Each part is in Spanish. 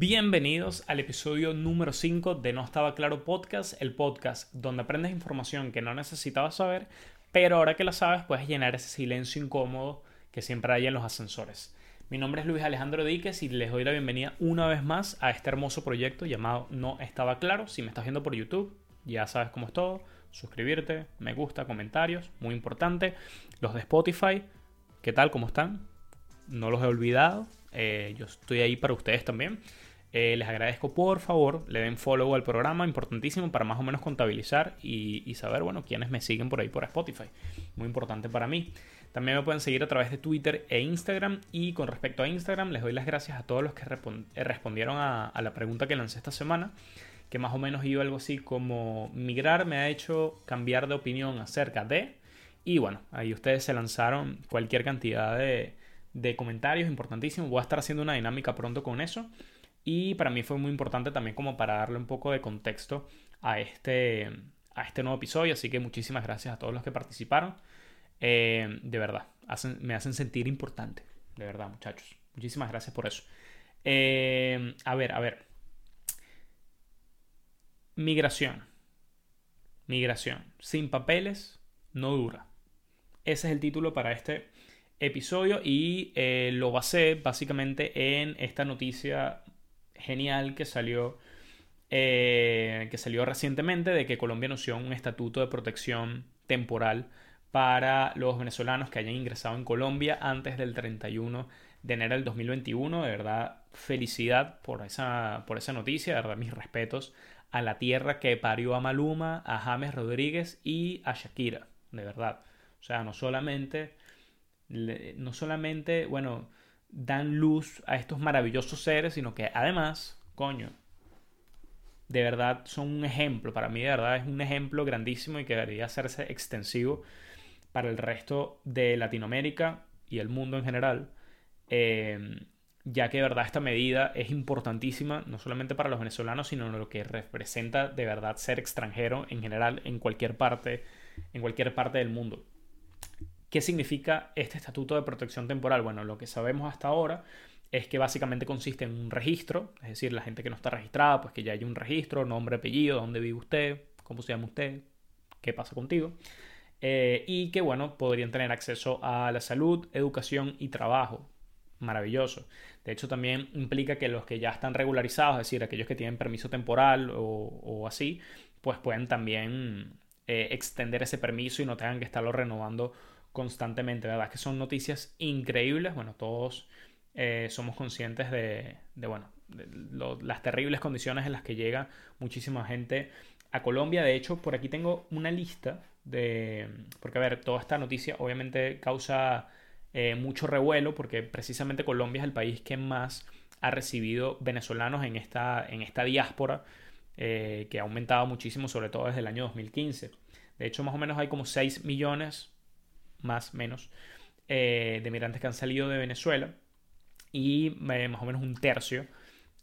Bienvenidos al episodio número 5 de No Estaba Claro Podcast, el podcast donde aprendes información que no necesitabas saber, pero ahora que la sabes puedes llenar ese silencio incómodo que siempre hay en los ascensores. Mi nombre es Luis Alejandro Díquez y les doy la bienvenida una vez más a este hermoso proyecto llamado No Estaba Claro. Si me estás viendo por YouTube, ya sabes cómo es todo. Suscribirte, me gusta, comentarios, muy importante. Los de Spotify, ¿qué tal? ¿Cómo están? No los he olvidado. Eh, yo estoy ahí para ustedes también. Eh, les agradezco por favor, le den follow al programa, importantísimo para más o menos contabilizar y, saber, bueno, quiénes me siguen por ahí por Spotify. Muy importante para mí. También me pueden seguir a través de Twitter e Instagram. Y con respecto a Instagram, les doy las gracias a todos los que eh, respondieron a, la pregunta que lancé esta semana. Que más o menos iba algo así como migrar me ha hecho cambiar de opinión acerca de. Y bueno, ahí ustedes se lanzaron cualquier cantidad de, comentarios importantísimos. Voy a estar haciendo una dinámica pronto con eso. Y para mí fue muy importante también como para darle un poco de contexto a este, a este nuevo episodio. Así que muchísimas gracias a todos los que participaron. Eh, de verdad, me hacen sentir importante. De verdad, muchachos. Muchísimas gracias por eso. Eh, a ver, a ver. Migración. Migración. Sin papeles no dura. Ese es el título para este episodio y eh, lo basé básicamente en esta noticia genial que salió, eh, que salió recientemente de que Colombia anunció un estatuto de protección temporal para los venezolanos que hayan ingresado en Colombia antes del 31 de enero del 2021. De verdad, felicidad por esa, por esa noticia. De verdad, mis respetos a la tierra que parió a Maluma, a James Rodríguez y a Shakira. De verdad. O sea, no solamente, no solamente, bueno, dan luz a estos maravillosos seres, sino que además, coño, de verdad son un ejemplo, para mí de verdad es un ejemplo grandísimo y que debería hacerse extensivo para el resto de Latinoamérica y el mundo en general, eh, ya que de verdad esta medida es importantísima, no solamente para los venezolanos, sino lo que representa de verdad ser extranjero en general en cualquier parte, en cualquier parte del mundo. ¿Qué significa este estatuto de protección temporal? Bueno, lo que sabemos hasta ahora es que básicamente consiste en un registro, es decir, la gente que no está registrada, pues que ya hay un registro, nombre, apellido, dónde vive usted, cómo se llama usted, qué pasa contigo, eh, y que, bueno, podrían tener acceso a la salud, educación y trabajo. Maravilloso. De hecho, también implica que los que ya están regularizados, es decir, aquellos que tienen permiso temporal o, así, pues pueden también eh, extender ese permiso y no tengan que estarlo renovando constantemente, ¿verdad? Que son noticias increíbles. Bueno, todos eh, somos conscientes de, bueno, las terribles condiciones en las que llega muchísima gente a Colombia. De hecho, por aquí tengo una lista de... Porque, a ver, toda esta noticia obviamente causa eh, mucho revuelo porque precisamente Colombia es el país que más ha recibido venezolanos en esta, en esta diáspora eh, que ha aumentado muchísimo, sobre todo desde el año 2015. De hecho, más o menos hay como 6 millones más menos, eh, de migrantes que han salido de Venezuela y eh, más o menos un tercio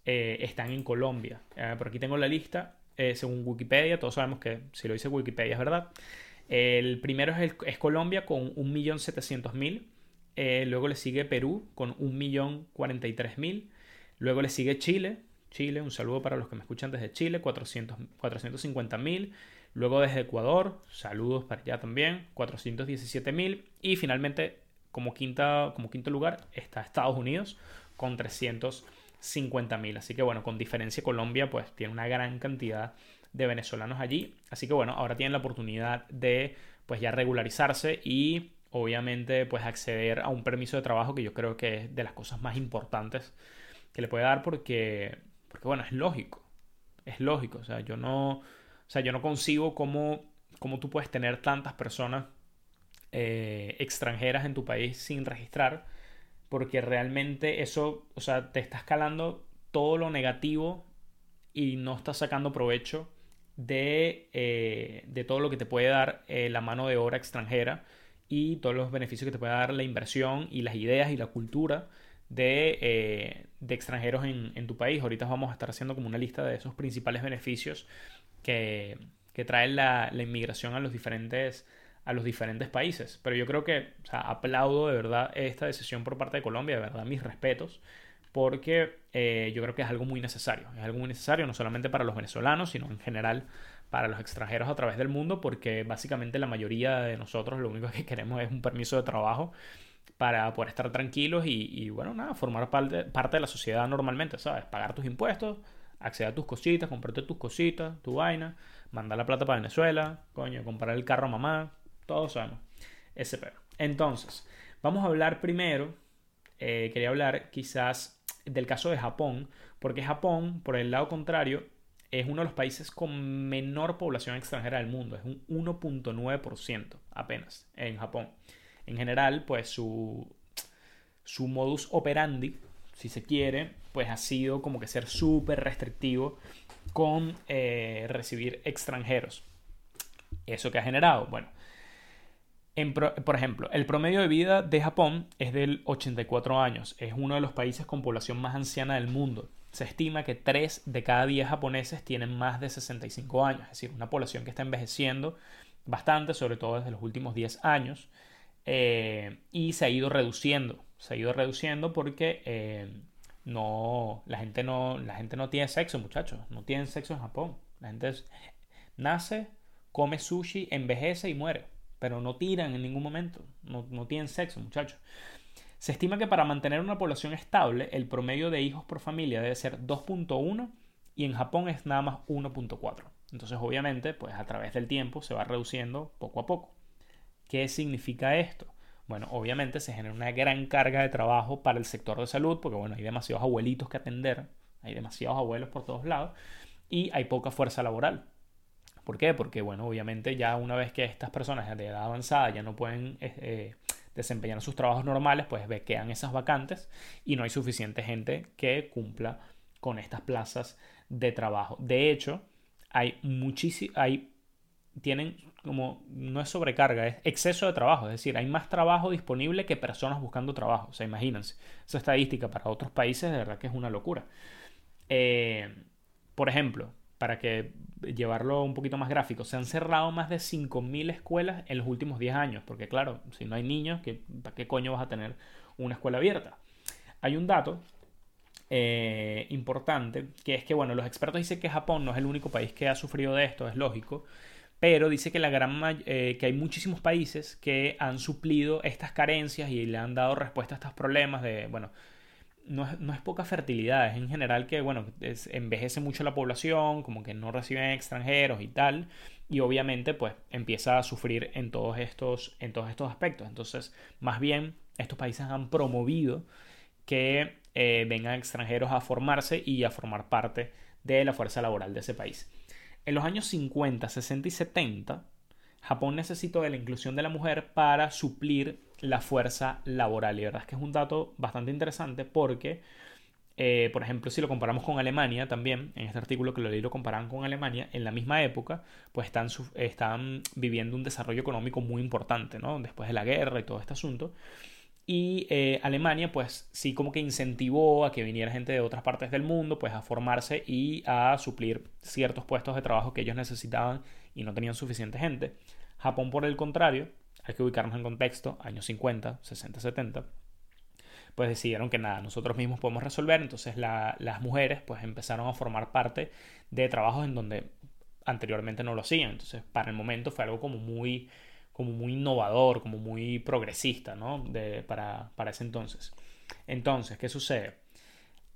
eh, están en Colombia. por aquí tengo la lista, según Wikipedia, todos sabemos que si lo dice Wikipedia es verdad. El primero es, es Colombia con 1.700.000. luego le sigue Perú con 1.043.000. Luego le sigue Chile. Chile, un saludo para los que me escuchan desde Chile, 450.000. Luego desde Ecuador, saludos para allá también, 417.000. Y finalmente, como, quinta, como quinto lugar, está Estados Unidos con 350.000. Así que bueno, con diferencia Colombia pues tiene una gran cantidad de venezolanos allí. Así que bueno, ahora tienen la oportunidad de pues ya regularizarse y obviamente pues acceder a un permiso de trabajo que yo creo que es de las cosas más importantes que le puede dar porque, porque bueno, es lógico. Es lógico, o sea, yo no, o sea, yo no consigo cómo, cómo tú puedes tener tantas personas eh, extranjeras en tu país sin registrar, porque realmente eso, o sea, te está escalando todo lo negativo y no estás sacando provecho de, eh, de todo lo que te puede dar eh, la mano de obra extranjera y todos los beneficios que te puede dar la inversión y las ideas y la cultura de, de extranjeros en, en, tu país. Ahorita vamos a estar haciendo como una lista de esos principales beneficios que, que trae la, inmigración a los diferentes a los diferentes países. Pero yo creo que, o sea, aplaudo de verdad esta decisión por parte de Colombia, de verdad mis respetos, porque eh, yo creo que es algo muy necesario. Es algo muy necesario no solamente para los venezolanos, sino en general para los extranjeros a través del mundo, porque básicamente la mayoría de nosotros lo único que queremos es un permiso de trabajo para poder estar tranquilos y, bueno, nada, formar parte, parte de la sociedad normalmente, ¿sabes? Pagar tus impuestos, acceder a tus cositas, comprarte tus cositas, tu vaina, mandar la plata para Venezuela, coño, comprar el carro a mamá, todos sabemos ese Entonces, vamos a hablar primero, eh, quería hablar quizás del caso de Japón, porque Japón, por el lado contrario, es uno de los países con menor población extranjera del mundo, es un 1.9% apenas en Japón. En general, pues su, su modus operandi, si se quiere, pues ha sido como que ser súper restrictivo con eh, recibir extranjeros. ¿Eso que ha generado? Bueno, por ejemplo, el promedio de vida de Japón es del 84 años. Es uno de los países con población más anciana del mundo. Se estima que 3 de cada 10 japoneses tienen más de 65 años, es decir, una población que está envejeciendo bastante, sobre todo desde los últimos 10 años. Eh, y se ha ido reduciendo. Se ha ido reduciendo porque eh, no, la, gente no, la gente no tiene sexo, muchachos. No tienen sexo en Japón. La gente nace, come sushi, envejece y muere. Pero no tiran en ningún momento. No, no tienen sexo, muchachos. Se estima que para mantener una población estable, el promedio de hijos por familia debe ser 2.1 y en Japón es nada más 1.4. Entonces, obviamente, pues a través del tiempo se va reduciendo poco a poco. ¿Qué significa esto? Bueno, obviamente se genera una gran carga de trabajo para el sector de salud, porque bueno, hay demasiados abuelitos que atender, hay demasiados abuelos por todos lados, y hay poca fuerza laboral. ¿Por qué? Porque bueno, obviamente ya una vez que estas personas de edad avanzada ya no pueden eh, eh, desempeñar sus trabajos normales, pues quedan esas vacantes y no hay suficiente gente que cumpla con estas plazas de trabajo. De hecho, hay hay tienen como, no es sobrecarga, es exceso de trabajo, es decir, hay más trabajo disponible que personas buscando trabajo, o sea, imagínense, esa estadística para otros países de verdad que es una locura. Eh, por ejemplo, para que llevarlo un poquito más gráfico, se han cerrado más de 5.000 escuelas en los últimos 10 años, porque claro, si no hay niños, ¿para qué coño vas a tener una escuela abierta? Hay un dato eh, importante, que es que, bueno, los expertos dicen que Japón no es el único país que ha sufrido de esto, es lógico, pero dice que, la gran eh, que hay muchísimos países que han suplido estas carencias y le han dado respuesta a estos problemas de, bueno, no es, poca fertilidad, es en general que, bueno, envejece mucho la población, como que no reciben extranjeros y tal, y obviamente pues empieza a sufrir en todos estos, en todos estos aspectos. Entonces, más bien, estos países han promovido que eh, vengan extranjeros a formarse y a formar parte de la fuerza laboral de ese país. En los años 50, 60 y 70, Japón necesitó de la inclusión de la mujer para suplir la fuerza laboral. Y la verdad es que es un dato bastante interesante porque, eh, por ejemplo, si lo comparamos con Alemania también, en este artículo que lo leí lo comparan con Alemania, en la misma época, pues están, están viviendo un desarrollo económico muy importante, ¿no? Después de la guerra y todo este asunto. Y eh, Alemania, pues sí, como que incentivó a que viniera gente de otras partes del mundo, pues a formarse y a suplir ciertos puestos de trabajo que ellos necesitaban y no tenían suficiente gente. Japón, por el contrario, hay que ubicarnos en contexto, años 50, 60, 70, pues decidieron que nada, nosotros mismos podemos resolver, entonces las mujeres pues empezaron a formar parte de trabajos en donde anteriormente no lo hacían, entonces para el momento fue algo como muy como muy innovador, como muy progresista, ¿no? De, para, para, ese entonces. Entonces, ¿qué sucede?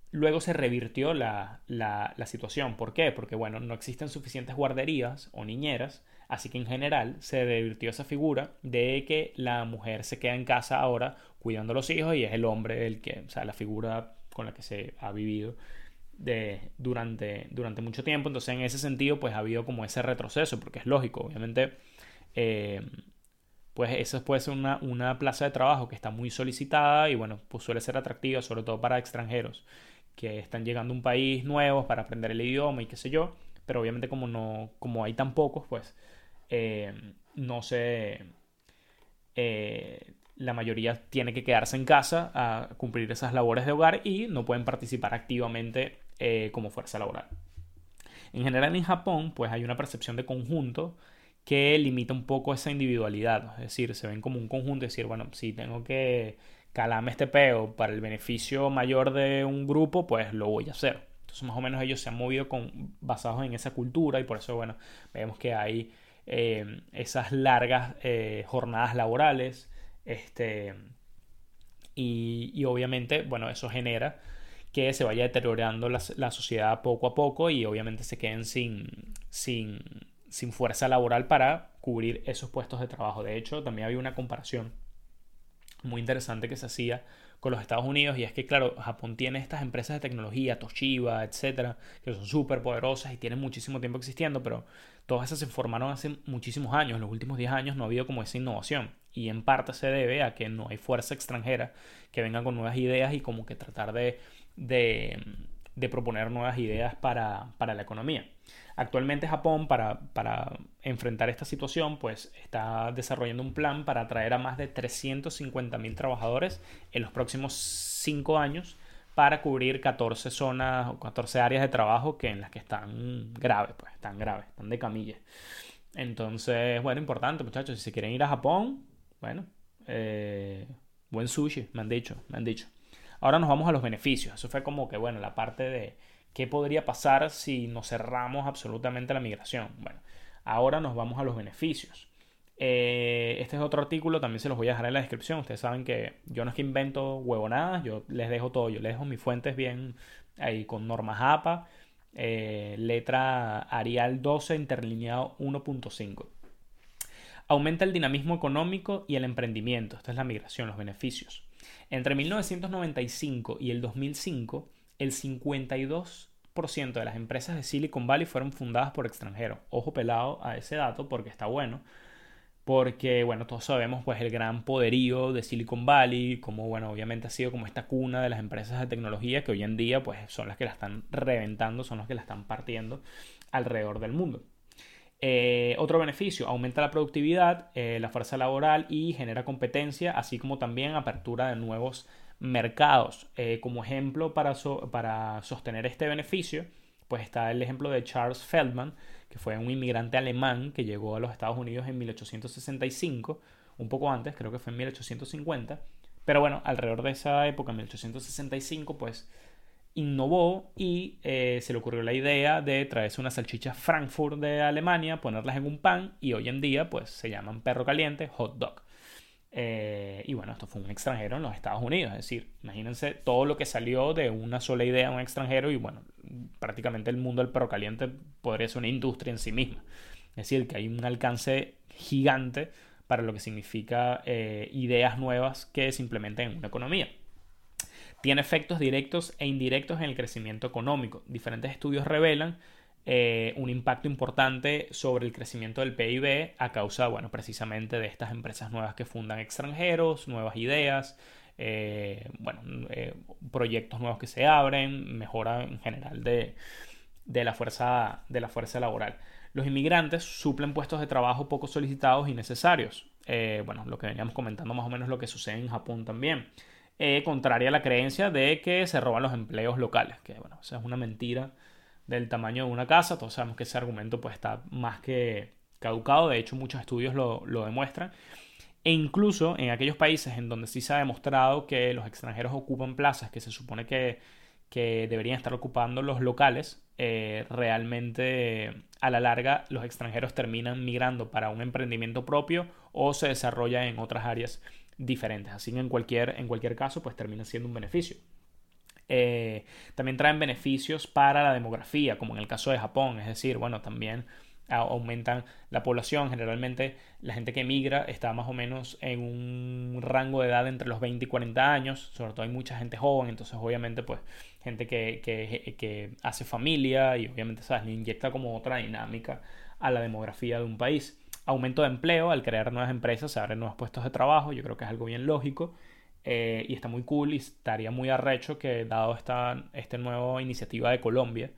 Luego se revirtió la, la, situación. ¿Por qué? Porque, bueno, no existen suficientes guarderías o niñeras, así que en general se revirtió esa figura de que la mujer se queda en casa ahora cuidando a los hijos y es el hombre el que, o sea, la figura con la que se ha vivido de, durante, durante mucho tiempo. Entonces, en ese sentido, pues ha habido como ese retroceso, porque es lógico, obviamente. Eh, pues eso puede ser una, una, plaza de trabajo que está muy solicitada y bueno, pues suele ser atractiva, sobre todo para extranjeros que están llegando a un país nuevo para aprender el idioma y qué sé yo, pero obviamente como no, como hay tan pocos, pues eh, no se... Eh, la mayoría tiene que quedarse en casa a cumplir esas labores de hogar y no pueden participar activamente eh, como fuerza laboral. En general en Japón, pues hay una percepción de conjunto que limita un poco esa individualidad. Es decir, se ven como un conjunto, es decir, bueno, si tengo que, calame este peo para el beneficio mayor de un grupo, pues lo voy a hacer. Entonces más o menos ellos se han movido con, basados en esa cultura y por eso, bueno, vemos que hay eh, esas largas eh, jornadas laborales. Este, y, y, obviamente, bueno, eso genera que se vaya deteriorando la, la, sociedad poco a poco y obviamente se queden sin, sin, sin fuerza laboral para cubrir esos puestos de trabajo. De hecho, también había una comparación muy interesante que se hacía con los Estados Unidos y es que, claro, Japón tiene estas empresas de tecnología, Toshiba, etcétera, que son súper poderosas y tienen muchísimo tiempo existiendo, pero todas esas se formaron hace muchísimos años. En los últimos 10 años no ha habido como esa innovación y en parte se debe a que no hay fuerza extranjera que venga con nuevas ideas y como que tratar de, de, de proponer nuevas ideas para, para la economía. Actualmente Japón, para, para, enfrentar esta situación, pues está desarrollando un plan para atraer a más de 350.000 trabajadores en los próximos 5 años para cubrir 14 zonas o 14 áreas de trabajo que en las que están graves, pues están graves, están de camilla. Entonces, bueno, importante muchachos, si se quieren ir a Japón, bueno, eh, buen sushi, me han dicho, me han dicho. Ahora nos vamos a los beneficios. Eso fue como que, bueno, la parte de qué podría pasar si nos cerramos absolutamente la migración. Bueno, ahora nos vamos a los beneficios. Eh, este es otro artículo, también se los voy a dejar en la descripción. Ustedes saben que yo no es que invento huevonadas, yo les dejo todo, yo les dejo mis fuentes bien ahí con normas APA, eh, letra Arial 12, interlineado 1.5. Aumenta el dinamismo económico y el emprendimiento. Esta es la migración, los beneficios. Entre 1995 y el 2005, el 52% de las empresas de Silicon Valley fueron fundadas por extranjeros. Ojo pelado a ese dato porque está bueno. Porque, bueno, todos sabemos pues el gran poderío de Silicon Valley, como, bueno, obviamente ha sido como esta cuna de las empresas de tecnología que hoy en día pues son las que la están reventando, son las que la están partiendo alrededor del mundo. Eh, otro beneficio, aumenta la productividad, eh, la fuerza laboral y genera competencia, así como también apertura de nuevos mercados. Eh, como ejemplo para, para sostener este beneficio, pues está el ejemplo de Charles Feldman, que fue un inmigrante alemán que llegó a los Estados Unidos en 1865, un poco antes, creo que fue en 1850, pero bueno, alrededor de esa época, en 1865, pues innovó y eh, se le ocurrió la idea de traerse unas salchichas Frankfurt de Alemania, ponerlas en un pan y hoy en día pues se llaman perro caliente, hot dog. Eh, y bueno, esto fue un extranjero en los Estados Unidos, es decir, imagínense todo lo que salió de una sola idea de un extranjero y bueno, prácticamente el mundo del perro caliente podría ser una industria en sí misma. Es decir, que hay un alcance gigante para lo que significa eh, ideas nuevas que se implementen en una economía tiene efectos directos e indirectos en el crecimiento económico. Diferentes estudios revelan eh, un impacto importante sobre el crecimiento del PIB a causa, bueno, precisamente de estas empresas nuevas que fundan extranjeros, nuevas ideas, eh, bueno, eh, proyectos nuevos que se abren, mejora en general de, la fuerza, de la fuerza laboral. Los inmigrantes suplen puestos de trabajo poco solicitados y necesarios. bueno, lo que veníamos comentando más o menos lo que sucede en Japón también. Eh, contraria a la creencia de que se roban los empleos locales, que bueno, es una mentira del tamaño de una casa, todos sabemos que ese argumento pues está más que caducado, de hecho muchos estudios lo, demuestran, e incluso en aquellos países en donde sí se ha demostrado que los extranjeros ocupan plazas que se supone que, deberían estar ocupando los locales, eh, realmente a la larga los extranjeros terminan migrando para un emprendimiento propio o se desarrolla en otras áreas diferentes. Así que en cualquier, en cualquier caso, pues termina siendo un beneficio. Eh, también traen beneficios para la demografía, como en el caso de Japón, es decir, bueno, también aumentan la población. Generalmente la gente que emigra está más o menos en un rango de edad entre los 20 y 40 años, sobre todo hay mucha gente joven, entonces obviamente pues gente que, que, que hace familia y obviamente ¿sabes? le inyecta como otra dinámica a la demografía de un país aumento de empleo, al crear nuevas empresas se abren nuevos puestos de trabajo, yo creo que es algo bien lógico eh, y está muy cool y estaría muy arrecho que dado esta, esta nueva iniciativa de Colombia,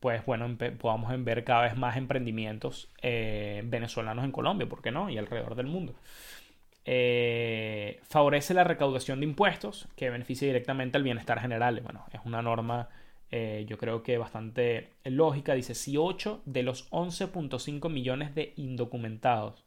pues bueno, podamos ver cada vez más emprendimientos eh, venezolanos en Colombia, ¿por qué no? Y alrededor del mundo. Eh, favorece la recaudación de impuestos que beneficia directamente al bienestar general. Bueno, es una norma eh, yo creo que bastante lógica. Dice, si 8 de los 11.5 millones de indocumentados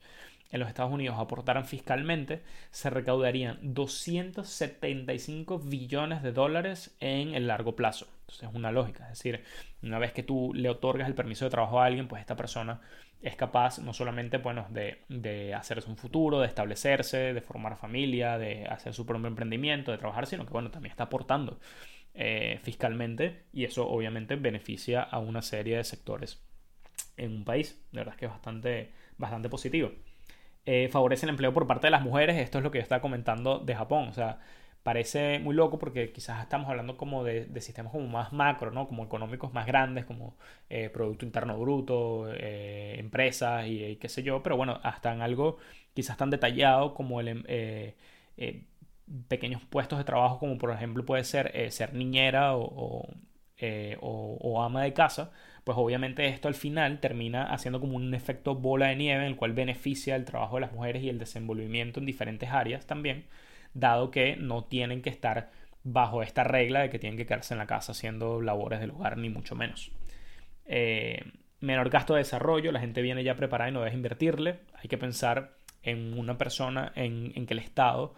en los Estados Unidos aportaran fiscalmente, se recaudarían 275 billones de dólares en el largo plazo. Entonces es una lógica, es decir, una vez que tú le otorgas el permiso de trabajo a alguien, pues esta persona es capaz no solamente bueno, de, de hacerse un futuro, de establecerse, de formar familia, de hacer su propio emprendimiento, de trabajar, sino que bueno, también está aportando eh, fiscalmente y eso obviamente beneficia a una serie de sectores en un país. De verdad que es bastante, bastante positivo. Eh, favorece el empleo por parte de las mujeres, esto es lo que yo estaba comentando de Japón, o sea, parece muy loco porque quizás estamos hablando como de, sistemas como más macro, ¿no? Como económicos más grandes, como eh, Producto Interno Bruto, empresas y, qué sé yo, pero bueno, hasta en algo quizás tan detallado como el, em, pequeños puestos de trabajo como por ejemplo puede ser ser niñera o, o, ama de casa, pues obviamente esto al final termina haciendo como un efecto bola de nieve en el cual beneficia el trabajo de las mujeres y el desenvolvimiento en diferentes áreas también dado que no tienen que estar bajo esta regla de que tienen que quedarse en la casa haciendo labores del hogar, ni mucho menos. Eh, menor gasto de desarrollo, la gente viene ya preparada y no debe invertirle. Hay que pensar en una persona, en, en, que el Estado,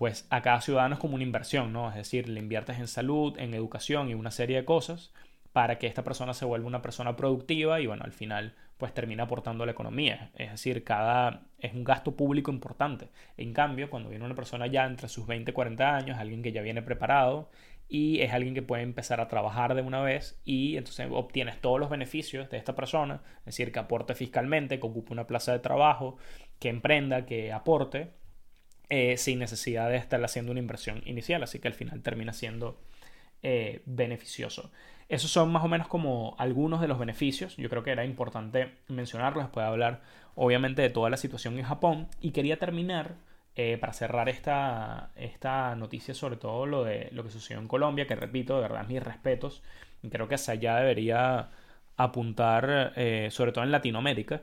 pues a cada ciudadano es como una inversión, ¿no? Es decir, le inviertes en salud, en educación y una serie de cosas para que esta persona se vuelva una persona productiva y bueno, al final pues termina aportando a la economía. Es decir, cada es un gasto público importante. En cambio, cuando viene una persona ya entre sus 20 y 40 años, alguien que ya viene preparado y es alguien que puede empezar a trabajar de una vez y entonces obtienes todos los beneficios de esta persona, es decir, que aporte fiscalmente, que ocupe una plaza de trabajo, que emprenda, que aporte, eh, sin necesidad de estar haciendo una inversión inicial. Así que al final termina siendo eh, beneficioso. Esos son más o menos como algunos de los beneficios. Yo creo que era importante mencionarlos después de hablar obviamente de toda la situación en Japón. Y quería terminar eh, para cerrar esta, esta noticia sobre todo lo de lo que sucedió en Colombia, que repito, de verdad mis respetos. Creo que hacia allá debería apuntar, sobre todo en Latinoamérica.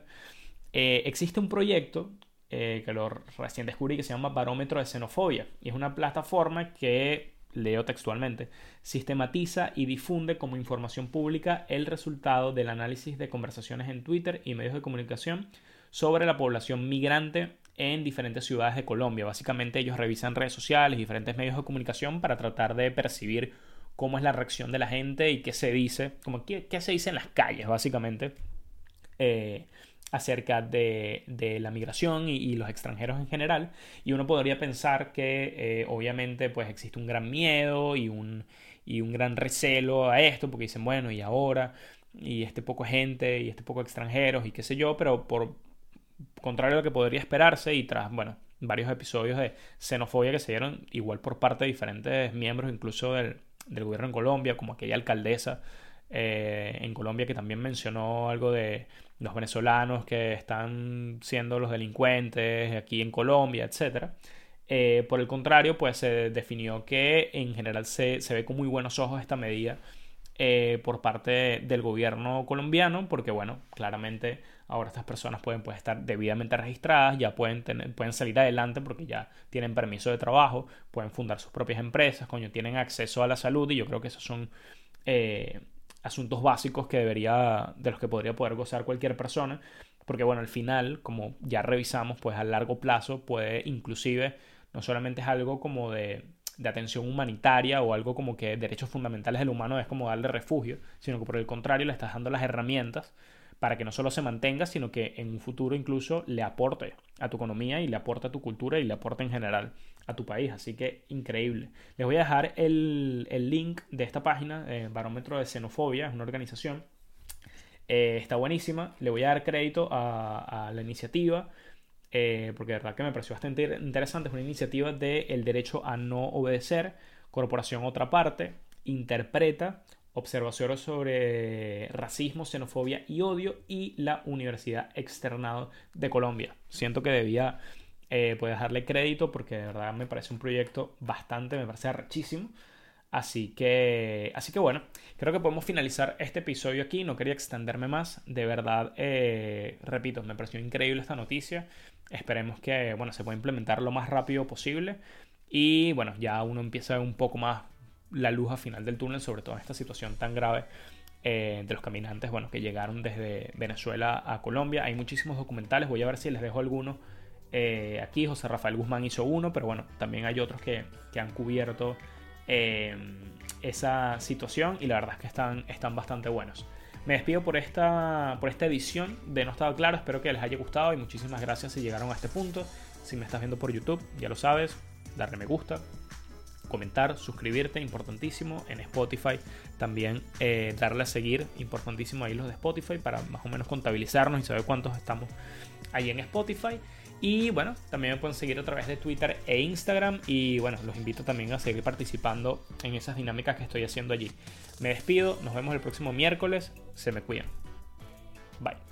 Existe un proyecto que lo recién descubrí que se llama Barómetro de Xenofobia. Y es una plataforma que leo textualmente, sistematiza y difunde como información pública el resultado del análisis de conversaciones en Twitter y medios de comunicación sobre la población migrante en diferentes ciudades de Colombia. Básicamente ellos revisan redes sociales, diferentes medios de comunicación para tratar de percibir cómo es la reacción de la gente y qué se dice, como qué, qué se dice en las calles, básicamente. Eh, acerca de, la migración y, los extranjeros en general. Y uno podría pensar que eh, obviamente pues existe un gran miedo y un, gran recelo a esto porque dicen bueno y ahora y este poco gente y este poco extranjeros y qué sé yo pero por contrario a lo que podría esperarse y tras bueno varios episodios de xenofobia que se dieron igual por parte de diferentes miembros incluso del, del gobierno en Colombia como aquella alcaldesa eh, en Colombia que también mencionó algo de los venezolanos que están siendo los delincuentes aquí en Colombia, etc. Eh, por el contrario, pues se definió que en general se, ve con muy buenos ojos esta medida eh, por parte del gobierno colombiano, porque bueno, claramente ahora estas personas pueden pues, estar debidamente registradas, ya pueden, tener, pueden salir adelante porque ya tienen permiso de trabajo, pueden fundar sus propias empresas, coño, tienen acceso a la salud y yo creo que esos son asuntos básicos que debería, de los que podría poder gozar cualquier persona, porque bueno, al final, como ya revisamos, pues a largo plazo puede inclusive, no solamente es algo como de, de atención humanitaria o algo como que derechos fundamentales del humano es como darle refugio, sino que por el contrario le estás dando las herramientas para que no solo se mantenga, sino que en un futuro incluso le aporte a tu economía y le aporte a tu cultura y le aporte en general a tu país. Así que increíble. Les voy a dejar el, link de esta página, eh, Barómetro de Xenofobia, es una organización. Eh, está buenísima. Le voy a dar crédito a, la iniciativa. Eh, porque de verdad que me pareció bastante interesante. Es una iniciativa de el derecho a no obedecer. Corporación Otra Parte interpreta observaciones sobre racismo, xenofobia y odio y la Universidad Externado de Colombia. Siento que debía eh, pues darle crédito porque de verdad me parece un proyecto bastante, me parece arrechísimo. Así que, así que bueno, creo que podemos finalizar este episodio aquí. No quería extenderme más. De verdad, eh, repito, me pareció increíble esta noticia. Esperemos que, bueno, se pueda implementar lo más rápido posible. Y bueno, ya uno empieza un poco más la luz al final del túnel, sobre todo en esta situación tan grave eh, de los caminantes, bueno, que llegaron desde Venezuela a Colombia. Hay muchísimos documentales, voy a ver si les dejo alguno eh, aquí. José Rafael Guzmán hizo uno, pero bueno, también hay otros que, han cubierto eh, esa situación y la verdad es que están, están bastante buenos. Me despido por esta, por esta edición de No Estaba Claro, espero que les haya gustado y muchísimas gracias si llegaron a este punto. Si me estás viendo por YouTube, ya lo sabes, darle me gusta, comentar, suscribirte, importantísimo. En Spotify también eh, darle a seguir, importantísimo ahí los de Spotify para más o menos contabilizarnos y saber cuántos estamos ahí en Spotify. Y bueno, también me pueden seguir a través de Twitter e Instagram. Y bueno, los invito también a seguir participando en esas dinámicas que estoy haciendo allí. Me despido, nos vemos el próximo miércoles. Se me cuidan. Bye.